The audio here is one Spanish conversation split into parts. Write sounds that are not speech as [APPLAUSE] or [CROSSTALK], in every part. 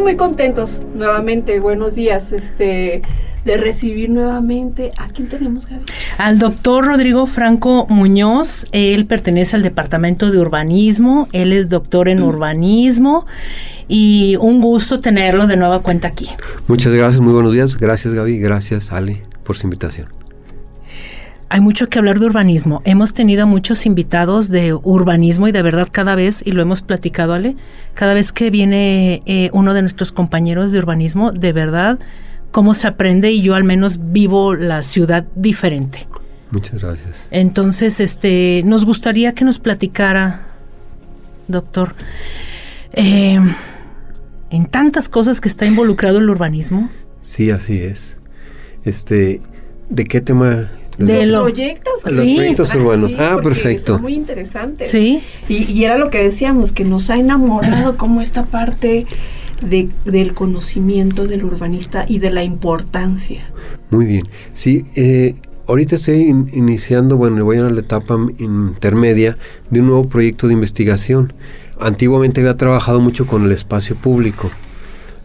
Estamos muy contentos nuevamente. Buenos días. Este de recibir nuevamente a quién tenemos Gaby? al doctor Rodrigo Franco Muñoz él pertenece al departamento de urbanismo él es doctor en urbanismo y un gusto tenerlo de nueva cuenta aquí muchas gracias muy buenos días gracias Gaby gracias Ale por su invitación hay mucho que hablar de urbanismo. Hemos tenido a muchos invitados de urbanismo y de verdad cada vez, y lo hemos platicado, Ale, cada vez que viene eh, uno de nuestros compañeros de urbanismo, de verdad, cómo se aprende y yo al menos vivo la ciudad diferente. Muchas gracias. Entonces, este, nos gustaría que nos platicara, doctor, eh, en tantas cosas que está involucrado el urbanismo. Sí, así es. Este, ¿de qué tema de los proyectos. Los proyectos urbanos. ah, perfecto. muy interesante. Sí. Y, era lo que decíamos, que nos ha enamorado como esta parte de, del conocimiento del urbanista y de la importancia. Muy bien. Sí, eh, ahorita estoy iniciando, bueno, voy a la etapa intermedia de un nuevo proyecto de investigación. Antiguamente había trabajado mucho con el espacio público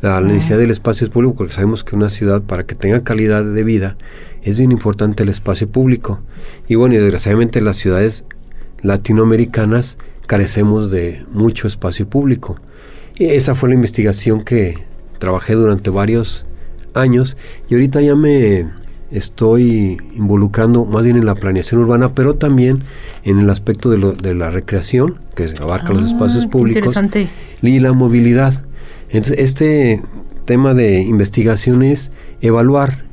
la necesidad del espacio público, porque sabemos que una ciudad, para que tenga calidad de vida, es bien importante el espacio público. Y bueno, y desgraciadamente las ciudades latinoamericanas carecemos de mucho espacio público. Y esa fue la investigación que trabajé durante varios años y ahorita ya me estoy involucrando más bien en la planeación urbana, pero también en el aspecto de, lo, de la recreación, que abarca los ah, espacios públicos, y la movilidad. Entonces, este tema de investigación es evaluar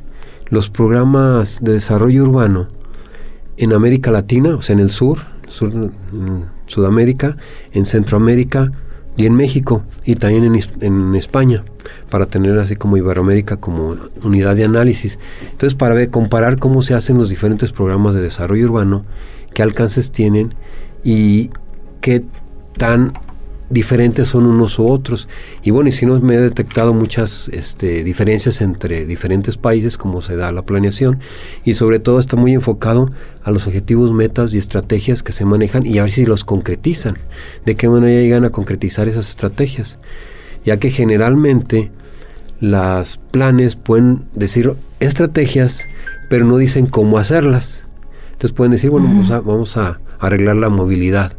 los programas de desarrollo urbano en América Latina, o sea, en el sur, sur Sudamérica, en Centroamérica y en México y también en, en, España, para tener así como Iberoamérica como unidad de análisis. Entonces, para ver, comparar cómo se hacen los diferentes programas de desarrollo urbano, qué alcances tienen y qué tan diferentes son unos u otros. Y bueno, y si no me he detectado muchas este, diferencias entre diferentes países, como se da la planeación, y sobre todo está muy enfocado a los objetivos, metas y estrategias que se manejan y a ver si los concretizan, de qué manera llegan a concretizar esas estrategias, ya que generalmente las planes pueden decir estrategias, pero no dicen cómo hacerlas. Entonces pueden decir, bueno, vamos a arreglar la movilidad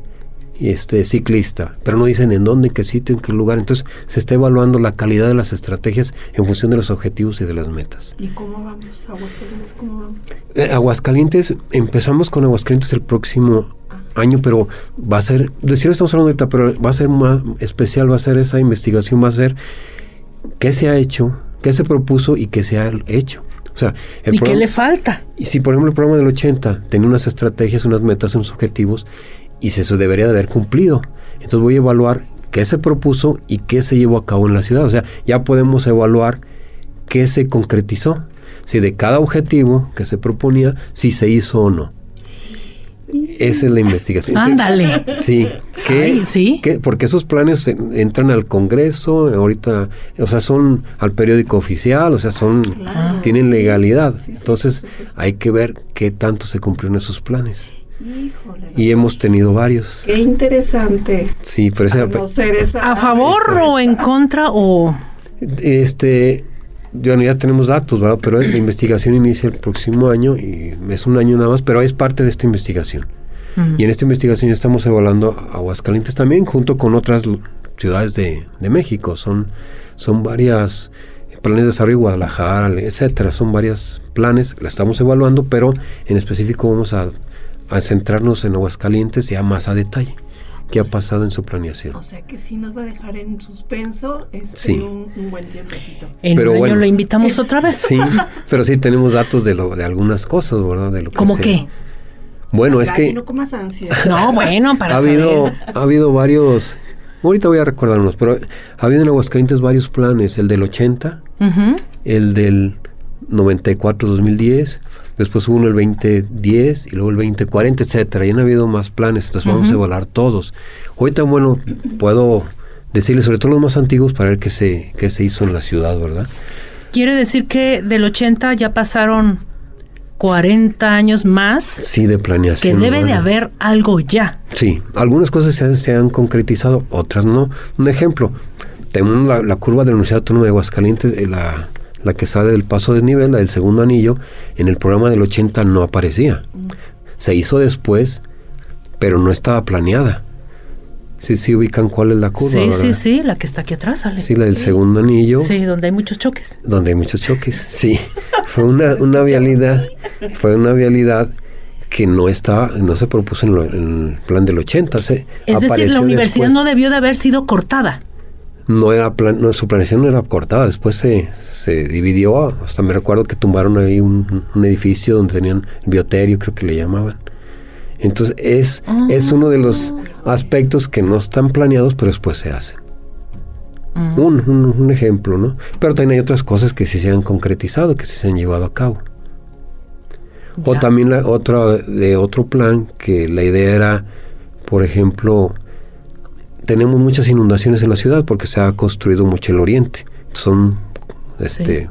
este ciclista, pero no dicen en dónde, en qué sitio, en qué lugar. Entonces se está evaluando la calidad de las estrategias en función de los objetivos y de las metas. ¿Y cómo vamos? Aguascalientes, ¿cómo vamos? Eh, Aguascalientes, empezamos con Aguascalientes el próximo año, pero va a ser, decir estamos hablando ahorita, pero va a ser más especial, va a ser esa investigación, va a ser qué se ha hecho, qué se propuso y qué se ha hecho. O sea, ¿Y qué le falta? Y si, por ejemplo, el programa del 80 tenía unas estrategias, unas metas, unos objetivos, y eso debería de haber cumplido. Entonces voy a evaluar qué se propuso y qué se llevó a cabo en la ciudad. O sea, ya podemos evaluar qué se concretizó, si de cada objetivo que se proponía, si se hizo o no. Esa es la investigación. Ándale. Sí. ¿Qué, sí. porque esos planes entran al Congreso, ahorita, o sea, son al periódico oficial, o sea, son tienen legalidad. Entonces, hay que ver qué tanto se cumplieron esos planes y hemos tenido varios. Qué interesante. Sí, pero ¿A favor o en contra o...? Este, ya tenemos datos, ¿verdad? Pero la investigación inicia el próximo año y es un año nada más, pero es parte de esta investigación. Y en esta investigación ya estamos evaluando Aguascalientes también, junto con otras ciudades de, de México. Son, son varias planes de desarrollo, Guadalajara, etcétera. Son varios planes, la estamos evaluando, pero en específico vamos a a centrarnos en Aguascalientes ya más a detalle. qué ha pasado en su planeación. O sea que sí nos va a dejar en suspenso este, Sí. un, un buen tiempecito. En Pero un año bueno. lo invitamos otra vez. Sí, pero sí tenemos datos de lo de algunas cosas, ¿verdad? De lo que ¿Cómo qué? Bueno, es que no comas ansia. No, bueno, [LAUGHS] para ha habido, saber. ha habido varios, ahorita voy a recordar unos, pero ha habido en Aguascalientes varios planes, el del 80, Ujú. el del 94-2010, después hubo uno el 2010 y luego el 2040, etcétera. Y han habido más planes, entonces vamos a evaluar todos. Ahorita, bueno, puedo decirles sobre todo los más antiguos para ver qué se, qué se hizo en la ciudad, ¿verdad? Quiere decir que del 80 ya pasaron 40 años más, Sí, de que planeación. debe de haber algo ya. Sí, algunas cosas se han, se han concretizado, otras no. Un ejemplo, tenemos la, la curva de la Universidad Autónoma de Aguascalientes, eh, la, la que sale del paso de desnivel, la del segundo anillo, en el programa del 80 no aparecía. Se hizo después, pero no estaba planeada. Sí, sí ubican cuál es la curva, sí, ¿verdad? sí, sí, la que está aquí atrás, Ale. Sí, la del segundo anillo, Sí, donde hay muchos choques. donde hay muchos choques. [LAUGHS] Sí, fue una, una vialidad, fue una vialidad que no estaba, no se propuso en, lo- en el plan del 80. Se Es decir, la universidad después. no debió de haber sido cortada. No era plan, no, su planeación no era cortada, después se, se dividió, hasta me recuerdo que tumbaron ahí un, un edificio donde tenían el bioterio, creo que le llamaban. Entonces es, es uno de los aspectos que no están planeados, pero después se hacen. Mm. Un, un- un ejemplo, ¿no? Pero también hay otras cosas que sí se han concretizado, que sí se han llevado a cabo. O también la otra de otro plan que la idea era, por ejemplo, tenemos muchas inundaciones en la ciudad porque se ha construido mucho el oriente. Son este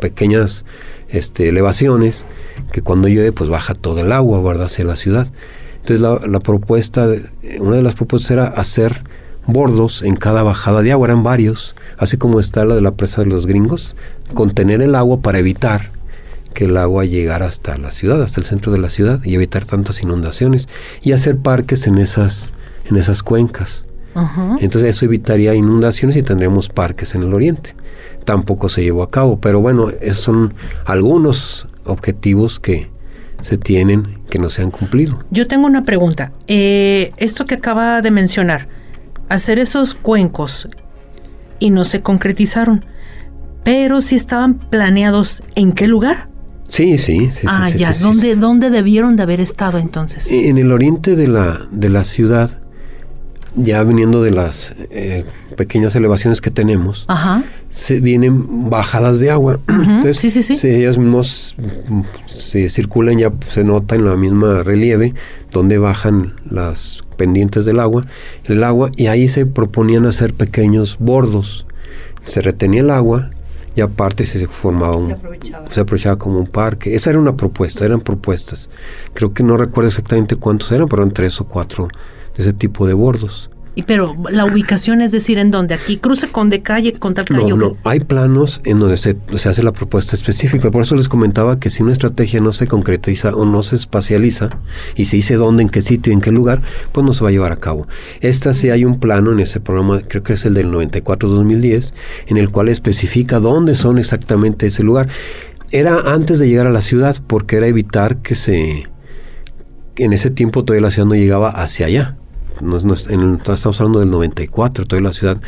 pequeñas este, elevaciones que cuando llueve pues baja todo el agua, ¿verdad? hacia la ciudad. Entonces la, la propuesta, de- una de las propuestas era hacer bordos en cada bajada de agua, eran varios, así como está la de la presa de los gringos, contener el agua para evitar que el agua llegara hasta la ciudad, hasta el centro de la ciudad y evitar tantas inundaciones y hacer parques en esas en esas cuencas. Entonces eso evitaría inundaciones y tendríamos parques en el oriente. Tampoco se llevó a cabo, pero bueno, esos son algunos objetivos que se tienen que no se han cumplido. Yo tengo una pregunta. Eh, esto que acaba de mencionar, hacer esos cuencos y no se concretizaron, pero si estaban planeados, ¿en qué lugar? Sí, sí, sí. ah, sí, ya. sí, sí, ¿Dónde. ¿Dónde debieron de haber estado entonces? En el oriente de la, de la ciudad, ya viniendo de las eh, pequeñas elevaciones que tenemos, Ajá. se vienen bajadas de agua. [CLEARS THROAT] Entonces, sí, sí, sí. si ellas mismos mm, se circulan, ya se nota en la misma relieve donde bajan las pendientes del agua, el agua, y ahí se proponían hacer pequeños bordos. Se retenía el agua y aparte se formaba un, Se aprovechaba. se aprovechaba como un parque. Esa era una propuesta, eran propuestas. Creo que no recuerdo exactamente cuántos eran, pero eran tres o cuatro ese tipo de bordos. Y pero la ubicación es decir, ¿en dónde? Aquí cruce con de calle con tal calle. No, no, hay planos en donde se, se hace la propuesta específica. Por eso les comentaba que si una estrategia no se concretiza o no se espacializa y se dice dónde, en qué sitio, en qué lugar, pues no se va a llevar a cabo. Esta sí hay un plano en ese programa, creo que es el del 94-2010, en el cual especifica dónde son exactamente ese lugar. Era antes de llegar a la ciudad, porque era evitar que se... En ese tiempo todavía la ciudad no llegaba hacia allá. No, es- no es- en el- estamos hablando del 94, todavía la ciudad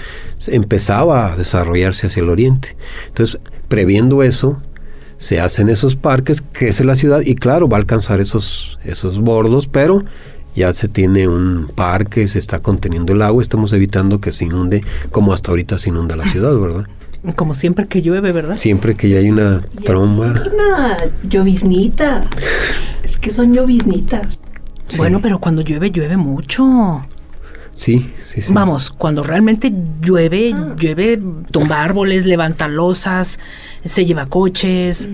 empezaba a desarrollarse hacia el oriente. Entonces, previendo eso, se hacen esos parques, crece la ciudad y claro, va a alcanzar esos, esos bordos, pero ya se tiene un parque, se está conteniendo el agua, estamos evitando que se inunde como hasta ahorita se inunda la ciudad, ¿verdad? [LAUGHS] Como siempre que llueve, ¿verdad? Siempre que ya hay una tromba. Es una lloviznita. Es que son lloviznitas. Sí. Bueno, pero cuando llueve, llueve mucho. Sí, sí, sí. Vamos, cuando realmente llueve, Ah. llueve, tumba árboles, levanta losas, se lleva coches.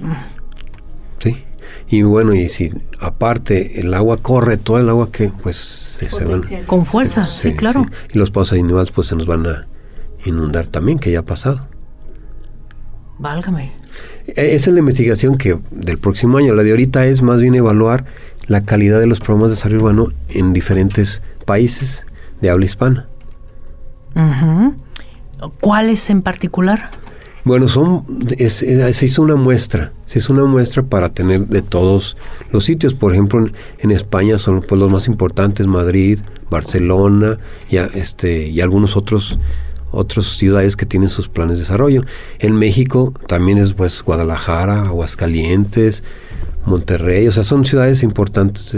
Sí. Y bueno, y si aparte el agua corre, todo el agua que pues se, se van. Con fuerza, sí, claro. sí. Y los pozos individuales pues se nos van a inundar también, que ya ha pasado. Válgame. E- Esa es la investigación que del próximo año. La de ahorita es más bien evaluar la calidad de los programas de desarrollo urbano en diferentes países de habla hispana. ¿Cuáles en particular? Bueno, son es- eh, se hizo una muestra, se hizo una muestra para tener de todos los sitios. Por ejemplo, en, en España son pues, los más importantes, Madrid, Barcelona y, a- este, y algunos otros otras ciudades que tienen sus planes de desarrollo. En México también es pues Guadalajara, Aguascalientes, Monterrey, o sea, son ciudades importantes,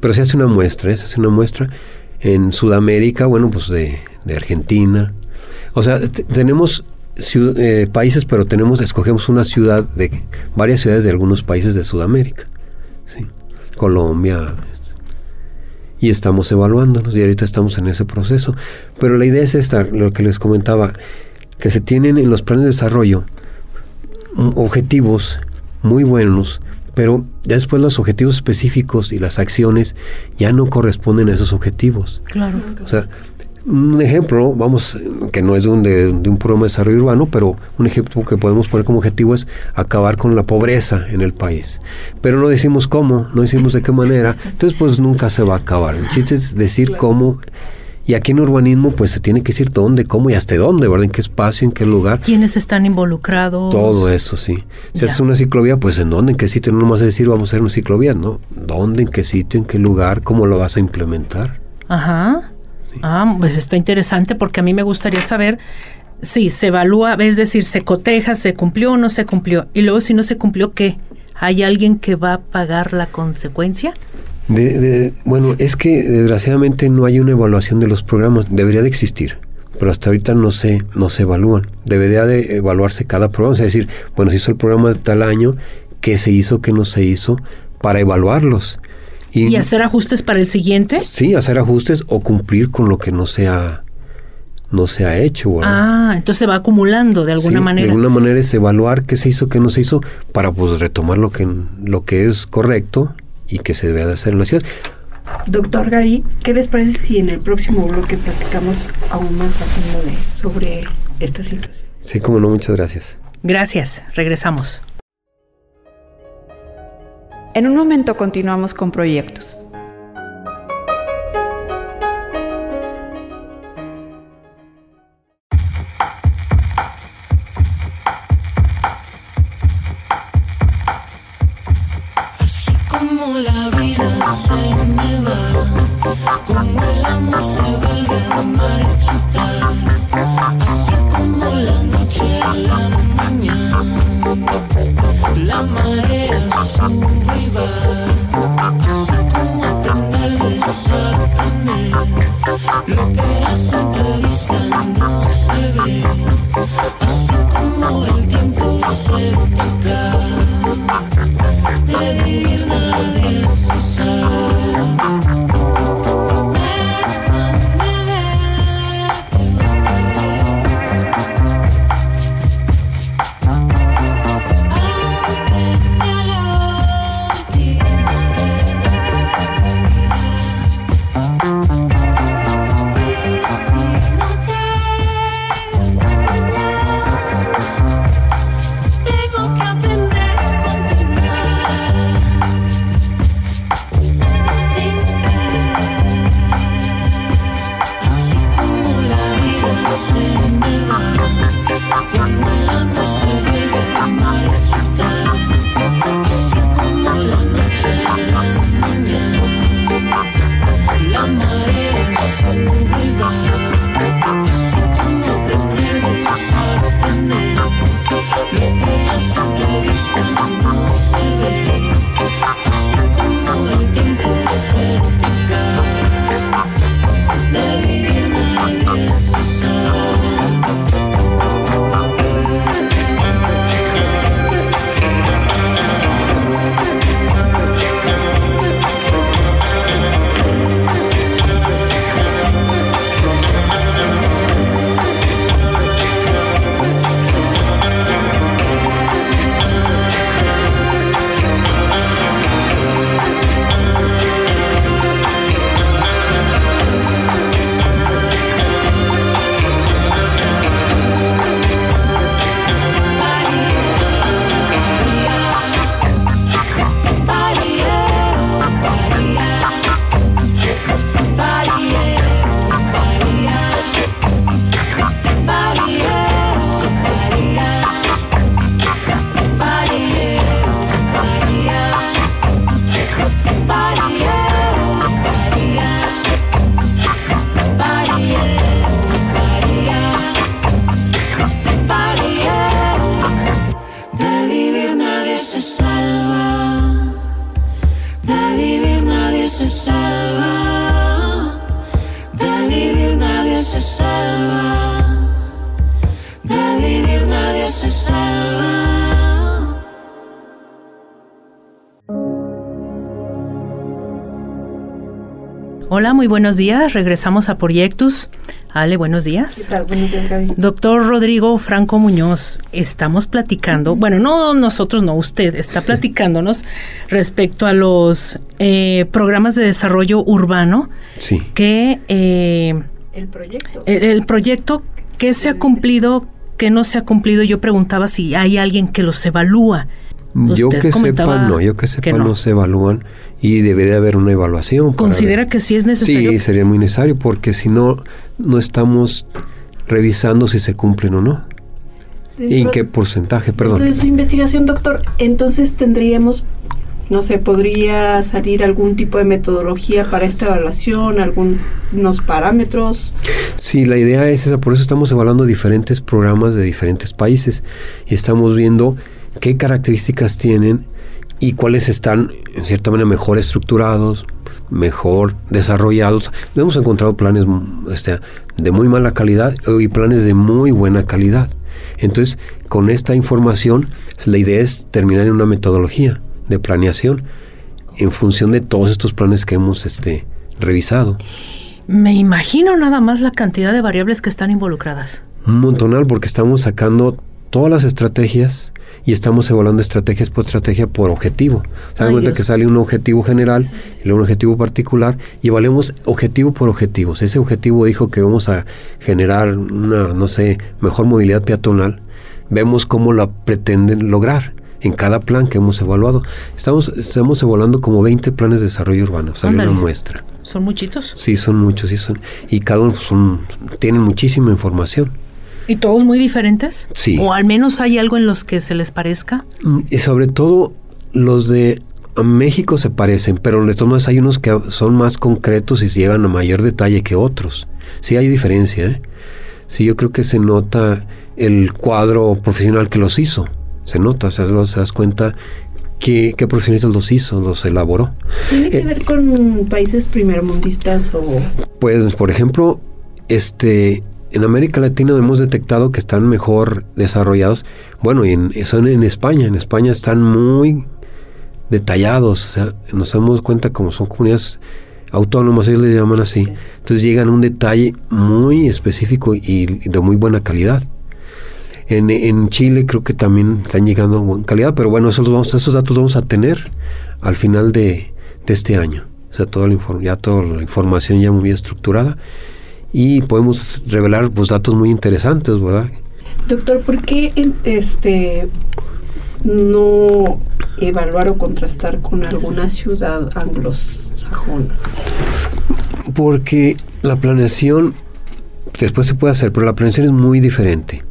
pero se hace una muestra, se hace una muestra. En Sudamérica, bueno, pues de, Argentina. O sea, tenemos eh, países, pero tenemos, escogemos una ciudad de varias ciudades de algunos países de Sudamérica. ¿sí? Colombia. Y estamos evaluándonos y ahorita estamos en ese proceso. Pero la idea es esta, lo que les comentaba, que se tienen en los planes de desarrollo mm, objetivos muy buenos, pero ya después los objetivos específicos y las acciones ya no corresponden a esos objetivos. Claro. O sea, un ejemplo, vamos, que no es de un, de, de un programa de desarrollo urbano, pero un ejemplo que podemos poner como objetivo es acabar con la pobreza en el país. Pero no decimos cómo, no decimos de qué manera, entonces pues nunca se va a acabar. El chiste es decir cómo, y aquí en urbanismo pues se tiene que decir dónde, cómo y hasta dónde, ¿verdad? En qué espacio, en qué lugar. ¿Quiénes están involucrados? Todo eso, sí. Si Ya. haces una ciclovía, pues en dónde, en qué sitio, no nomás decir vamos a hacer una ciclovía, ¿no? ¿Dónde, en qué sitio, en qué lugar, cómo lo vas a implementar? Ajá. Ah, pues está interesante porque a mí me gustaría saber si se evalúa, es decir, se coteja, se cumplió o no se cumplió. Y luego si no se cumplió, ¿qué? ¿Hay alguien que va a pagar la consecuencia? De- de- bueno, es que desgraciadamente no hay una evaluación de los programas. Debería de existir, pero hasta ahorita no se, no se evalúan. Debería de evaluarse cada programa. Es decir, bueno, se hizo el programa de tal año, qué se hizo, qué no se hizo, para evaluarlos. ¿Y hacer ajustes para el siguiente? Sí, hacer ajustes o cumplir con lo que no se ha, no se ha hecho. ¿verdad? Ah, entonces se va acumulando de alguna Sí, manera. De alguna manera es evaluar qué se hizo, qué no se hizo, para pues retomar lo que, lo que es correcto y que se debe de hacer en la ciudad. Doctor Gaby, ¿qué les parece si en el próximo bloque platicamos aún más a fondo de, sobre esta situación? Sí, como no, muchas gracias. Gracias, regresamos. En un momento continuamos con proyectos. Hola, muy buenos días. Regresamos a Proyectus. Ale, buenos días. tal? Buenos días, Gaby. Doctor Rodrigo Franco Muñoz, estamos platicando, bueno, no nosotros, no usted, está [LAUGHS] platicándonos respecto a los eh, programas de desarrollo urbano Sí. que eh, El proyecto. el, el proyecto que se ha cumplido, que no se ha cumplido, yo preguntaba si hay alguien que los evalúa. Yo Usted que sepa, no, yo que sepa, que no. no. se evalúan y debería haber una evaluación. ¿Considera que sí es necesario? Sí, sería muy necesario porque si no, no estamos revisando si se cumplen o no. ¿Y en qué porcentaje? Perdón. de su investigación, doctor, entonces tendríamos, no sé, podría salir algún tipo de metodología para esta evaluación, algunos parámetros. Sí, la idea es esa, por eso estamos evaluando diferentes programas de diferentes países y estamos viendo qué características tienen y cuáles están, en cierta manera, mejor estructurados, mejor desarrollados. Hemos encontrado planes este, de muy mala calidad y planes de muy buena calidad. Entonces, con esta información, la idea es terminar en una metodología de planeación en función de todos estos planes que hemos este, revisado. Me imagino nada más la cantidad de variables que están involucradas. Un montonal porque estamos sacando todas las estrategias y estamos evaluando estrategias por estrategia por objetivo. Se cuenta Dios. que sale un objetivo general y luego un objetivo particular y evaluamos objetivo por objetivo. Si ese objetivo dijo que vamos a generar una, no sé, mejor movilidad peatonal, vemos cómo la pretenden lograr en cada plan que hemos evaluado. Estamos, estamos evaluando como 20 planes de desarrollo urbano, sale una muestra. Son muchitos. Sí, son muchos, sí son. Y cada uno son, tienen muchísima información. ¿Y todos muy diferentes? Sí. ¿O al menos hay algo en los que se les parezca? Mm, Y sobre todo los de México se parecen, pero de todas maneras hay unos que son más concretos y llegan a mayor detalle que otros. Sí hay diferencia, ¿eh? Sí, yo creo que se nota el cuadro profesional que los hizo. Se nota, o sea, lo- se das cuenta qué, qué profesionistas los hizo, los elaboró. ¿Tiene que Eh, ver con países primermundistas o...? Pues, por ejemplo, este, en América Latina hemos detectado que están mejor desarrollados. Bueno, y en, son en España. En España están muy detallados. O sea, nos damos cuenta como son comunidades autónomas, ellos le llaman así. Entonces llegan a un detalle muy específico y de muy buena calidad. En, en Chile creo que también están llegando a buena calidad, pero bueno, esos, los vamos, esos datos los vamos a tener al final de, de este año. O sea, toda la, inform- ya toda la información ya muy estructurada y podemos revelar pues, datos muy interesantes, ¿verdad? Doctor, ¿por qué este no evaluar o contrastar con alguna ciudad anglosajona? Porque la planeación después se puede hacer, pero la planeación es muy diferente.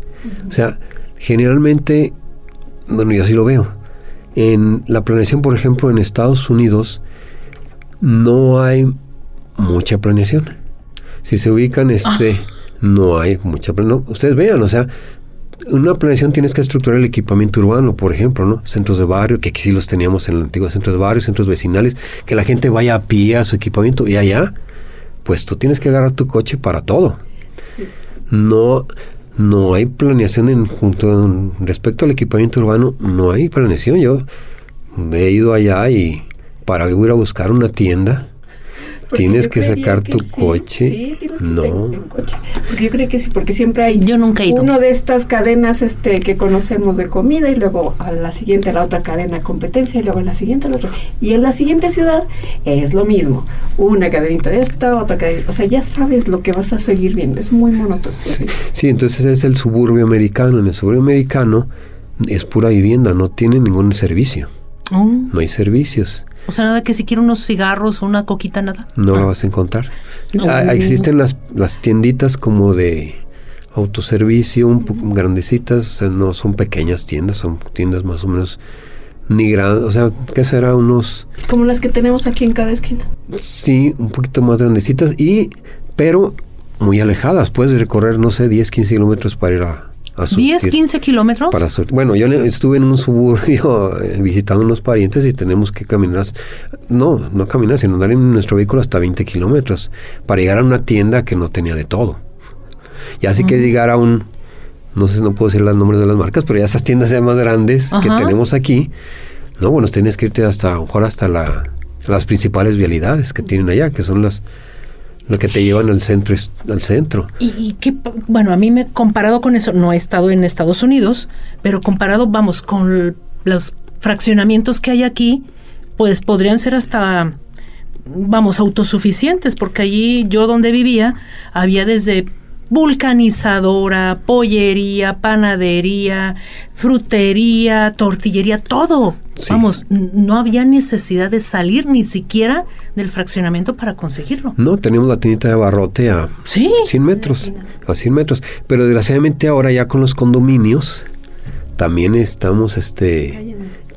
O sea, generalmente, bueno, yo así lo veo. En la planeación, por ejemplo, en Estados Unidos, no hay mucha planeación. Si se ubican, este, no hay mucha planeación. ustedes vean, o sea, una planeación tienes que estructurar el equipamiento urbano, por ejemplo, ¿no? Centros de barrio, que aquí sí los teníamos en el antiguo centros de barrio, centros vecinales, que la gente vaya a pie a su equipamiento y allá, pues tú tienes que agarrar tu coche para todo. Sí. No, no hay planeación en junto en- respecto al equipamiento urbano, no hay planeación. Yo he ido allá y para ir a buscar una tienda, tienes que sacar que tu sí. coche. Sí, tienes que no. tener un coche. Porque yo creo que sí, porque siempre hay Yo nunca he ido. uno de estas cadenas este que conocemos de comida y luego a la siguiente a la otra cadena competencia y luego a la siguiente a la otra. Y en la siguiente ciudad es lo mismo. Una cadenita de esta, otra cadenita. O sea, ya sabes lo que vas a seguir viendo. Es muy monótono. Sí, sí, entonces es el suburbio americano. En el suburbio americano es pura vivienda, no tiene ningún servicio. Oh, No hay servicios. O sea, nada que si quiero unos cigarros o una coquita, nada. No Ah. la vas a encontrar. No. Ah, Existen las, las tienditas como de autoservicio, un poco grandecitas, o sea, no son pequeñas tiendas, son tiendas más o menos ni grandes, o sea, ¿qué será? Unos, Como las que tenemos aquí en cada esquina. sí, un poquito más grandecitas, y, pero muy alejadas, puedes recorrer, no sé, 10, 15 kilómetros para ir a, a 10, surtir. 15 kilómetros. Para bueno, yo estuve en un suburbio [LAUGHS] eh, visitando unos parientes y tenemos que caminar, no, no caminar, sino andar en nuestro vehículo hasta 20 kilómetros para llegar a una tienda que no tenía de todo. Y así que llegar a un, no sé, no puedo decir los nombres de las marcas, pero ya esas tiendas ya más grandes que tenemos aquí, no, bueno, tienes que irte hasta, a lo mejor hasta la, las principales vialidades que tienen allá, que son las, lo que te llevan al centro, al centro. Y, y pa- bueno, a mí me comparado con eso, no he estado en Estados Unidos, pero comparado, vamos, con los fraccionamientos que hay aquí, pues podrían ser hasta, vamos, autosuficientes, porque allí yo donde vivía había desde vulcanizadora, pollería, panadería, frutería, tortillería, todo. Sí. Vamos, no había necesidad de salir ni siquiera del fraccionamiento para conseguirlo. No, tenemos la tiendita de abarrote a Sí. 100 metros, a 100 metros. Pero desgraciadamente ahora ya con los condominios también estamos este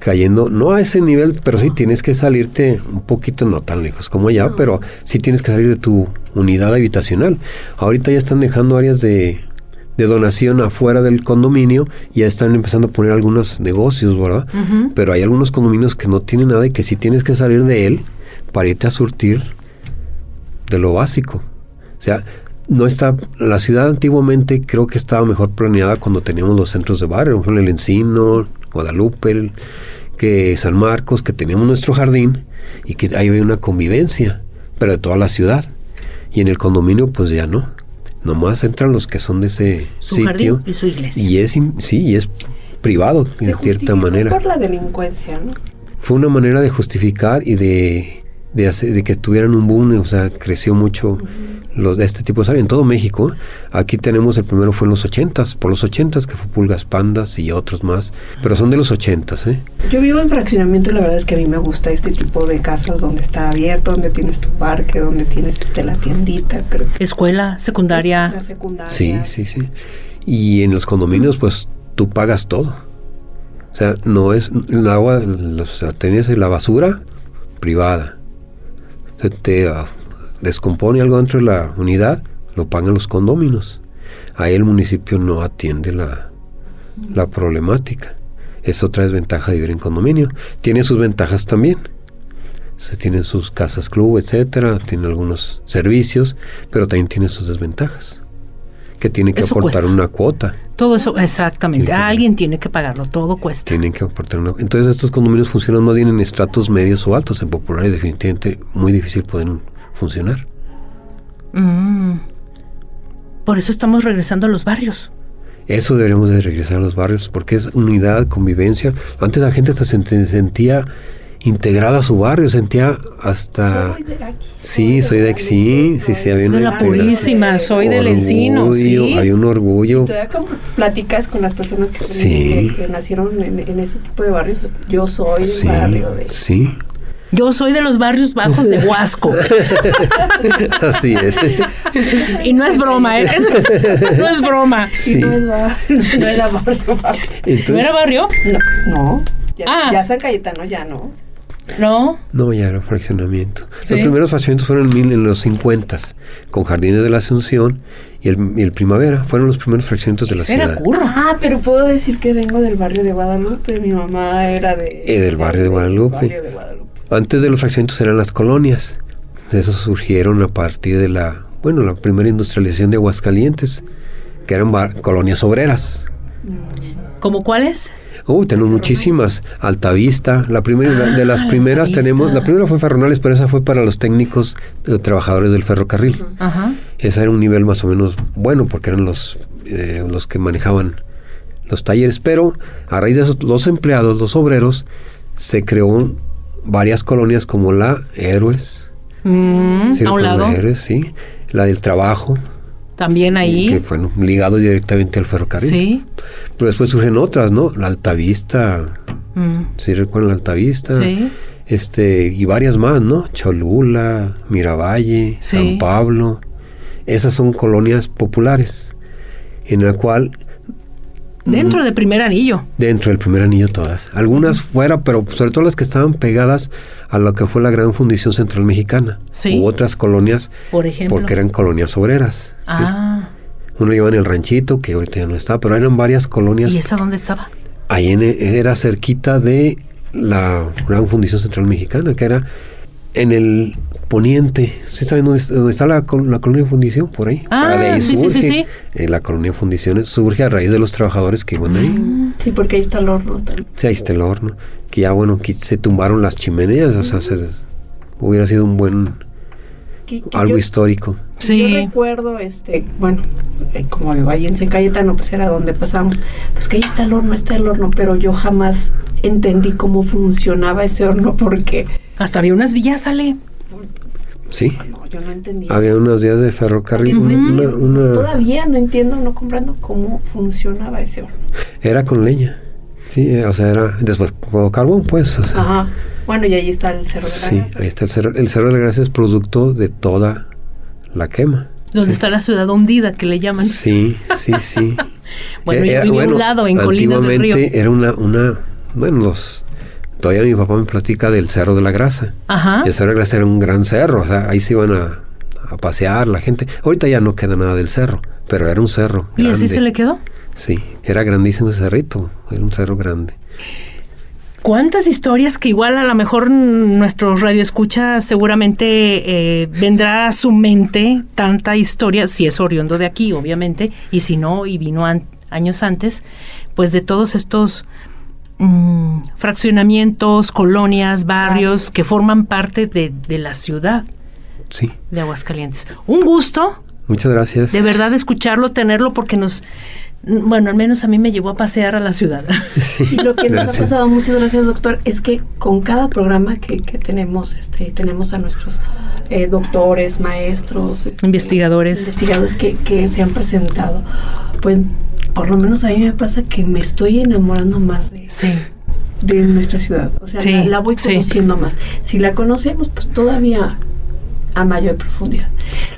cayendo, no a ese nivel, pero sí tienes que salirte un poquito, no tan lejos como allá, pero sí tienes que salir de tu unidad habitacional. Ahorita ya están dejando áreas de, de donación afuera del condominio y ya están empezando a poner algunos negocios, ¿verdad? Pero hay algunos condominios que no tienen nada y que sí tienes que salir de él para irte a surtir de lo básico. O sea, no está. La ciudad antiguamente creo que estaba mejor planeada cuando teníamos los centros de barrio, por ejemplo, el Encino, Guadalupe, el- que San Marcos, que teníamos nuestro jardín y que ahí había una convivencia, pero de toda la ciudad. Y en el condominio, pues ya no. Nomás entran los que son de ese Su sitio. jardín y su iglesia. Y es, in- sí, y es privado, Se en cierta manera por la delincuencia, ¿no? fue una manera de justificar y de, de, hacer, de que tuvieran un boom, o sea, creció mucho los, este tipo de áreas en todo México. Aquí tenemos el primero fue en los 80s, por los 80s, que fue Pulgas Pandas y otros más, pero son de los 80s, ¿eh? Yo vivo en fraccionamiento y la verdad es que a mí me gusta este tipo de casas donde está abierto, donde tienes tu parque, donde tienes este, la tiendita, creo que Escuela, secundaria. Las secundarias. Sí, sí, sí. Y en los condominios, pues tú pagas todo. O sea, no es el agua, o sea, tenías la basura privada. Se te ah, descompone algo dentro de la unidad, lo pagan los condóminos. Ahí el municipio no atiende la, la problemática. Es otra desventaja de vivir en condominio. Tiene sus ventajas también. Se tienen sus casas club, etcétera, tiene algunos servicios, pero también tiene sus desventajas. Que tiene que Eso aportar cuesta. una cuota. Todo eso, exactamente. Alguien tiene que pagarlo, todo cuesta. Tienen que aportar una Entonces estos condominios funcionan más bien en estratos medios o altos. En populares definitivamente muy difícil pueden funcionar. Mm. Por eso estamos regresando a los barrios. Eso deberíamos de regresar a los barrios porque es unidad, convivencia. Antes la gente hasta se sentía integrada a su barrio, sentía hasta... Soy de aquí. Sí, soy de aquí, sí, sí, sí, había De una la purísima, soy del encino, Orgullo, sí. Había un orgullo. Todavía como platicas con las personas que, Sí. que- que nacieron en, en ese tipo de barrios. Yo soy del Sí, barrio de... sí, Yo soy de los barrios bajos de Huasco. [LAUGHS] así es. y no es broma, ¿eh? Es- no es broma. Sí. Y no, es no era barrio. ¿No Entonces, era barrio? No, no. Ya, Ah. ya San Cayetano ya no. No. No, ya era fraccionamiento. Sí. Los primeros fraccionamientos fueron en, mil- en los 50 con Jardines de la Asunción y el, y el Primavera. Fueron los primeros fraccionamientos de la Ese era ciudad. curro. Ah, pero puedo decir que vengo del barrio de Guadalupe. Mi mamá era de... Eh, del barrio de Guadalupe. barrio de Guadalupe. Antes de los fraccionamientos eran las colonias. Esos surgieron a partir de la, bueno, la primera industrialización de Aguascalientes, que eran bar- colonias obreras. ¿Cómo cuáles? Uh, tenemos muchísimas. Altavista, la primera de las Ah, primeras Altavista. tenemos, la primera fue Ferronales, pero esa fue para los técnicos eh, trabajadores del ferrocarril. Ajá. Ese era un nivel más o menos bueno porque eran los, eh, los que manejaban los talleres. Pero a raíz de eso, los empleados, los obreros, se creó varias colonias como la Héroes. Mm, sí, a un como lado. La Héroes, sí. La del trabajo, También que ahí. fueron ligados directamente al ferrocarril. Sí. Pero después surgen otras, ¿no? La Altavista, Mm, ¿sí recuerdan la Altavista? Sí. Este, y varias más, ¿no? Cholula, Miravalle, Sí. San Pablo. Esas son colonias populares, en la cual Dentro de primer anillo. dentro del primer anillo todas. Algunas fuera, pero sobre todo las que estaban pegadas a lo que fue la gran fundición central mexicana. Sí. U otras colonias, Por ejemplo. porque eran colonias obreras. sí. Ah. Uno lleva en el ranchito, que ahorita ya no está, pero eran varias colonias. ¿Y esa dónde estaba? Ahí en- era cerquita de la gran fundición central mexicana, que era en el poniente. ¿Sí saben dónde, está- dónde está la, la colonia fundición? Por ahí. Ah, de ahí sí, sí, sí, sí. Eh, la colonia fundiciones surge a raíz de los trabajadores que iban ahí. Sí, porque ahí está el horno también. Sí, ahí está el horno. Que ya, bueno, que se tumbaron las chimeneas, o sea, se- hubiera sido un buen que- que algo yo- histórico. Sí. Yo recuerdo, este, bueno, eh, como vivo ahí en San Cayetano, pues era donde pasamos, pues que ahí está el horno, está el horno, pero yo jamás entendí cómo funcionaba ese horno porque Hasta había unas villas, sale. Sí. no, yo no entendía. Había unos días de ferrocarril. Ujú. una- una- Todavía no entiendo, no comprendo cómo funcionaba ese horno. era con leña. Sí, eh, o sea, era después con carbón, pues. O sea, Ajá. Bueno, y ahí está el cerro de la sí, Grasa. ahí está el cerro. El cerro de la Gracia es producto de toda la quema. Donde Sí. está la ciudad hundida, que le llaman. Sí, sí, sí. [LAUGHS] Bueno, yo Era- viví a un lado, en Colinas del Río. Era una, una, bueno, los, todavía mi papá me platica del Cerro de la Grasa. Ajá. El Cerro de la Grasa era un gran cerro, o sea, ahí se iban a, a pasear la gente. Ahorita ya no queda nada del cerro, pero era un cerro. ¿Y así se le quedó? Sí, era grandísimo ese cerrito, era un cerro grande. ¿Cuántas historias que igual a lo mejor nuestro radio escucha seguramente eh, vendrá a su mente tanta historia, si es oriundo de aquí, obviamente, y si no, y vino an- años antes, pues de todos estos mm, fraccionamientos, colonias, barrios que forman parte de, de la ciudad Sí, de Aguascalientes. Un gusto, muchas gracias. de verdad, escucharlo, tenerlo, porque nos, bueno, al menos a mí me llevó a pasear a la ciudad. [LAUGHS] Y [LAUGHS] lo que nos ha pasado, muchas gracias doctor, es que con cada programa que, que tenemos, este, tenemos a nuestros eh, doctores, maestros, este, Investigadores. investigadores que, que se han presentado, pues por lo menos a mí me pasa que me estoy enamorando más de, Sí. de nuestra ciudad. O sea, Sí, la, la voy sí. conociendo más. Si la conocemos, pues todavía a mayor profundidad.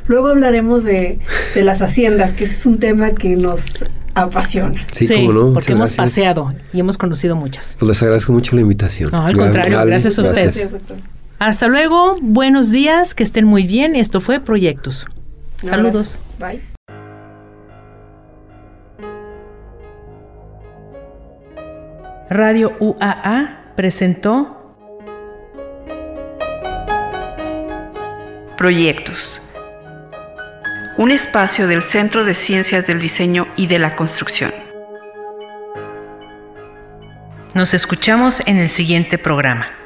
Luego hablaremos de, de las haciendas, que ese es un tema que nos apasiona. Sí, cómo no. porque muchas hemos gracias. paseado y hemos conocido muchas. Pues les agradezco mucho la invitación. No, al contrario, gracias a ustedes. gracias, doctor. Hasta luego, buenos días, que estén muy bien. Esto fue Proyectos. Saludos. Bye. Radio UAA presentó Proyectos. Un espacio del Centro de Ciencias del Diseño y de la Construcción. Nos escuchamos en el siguiente programa.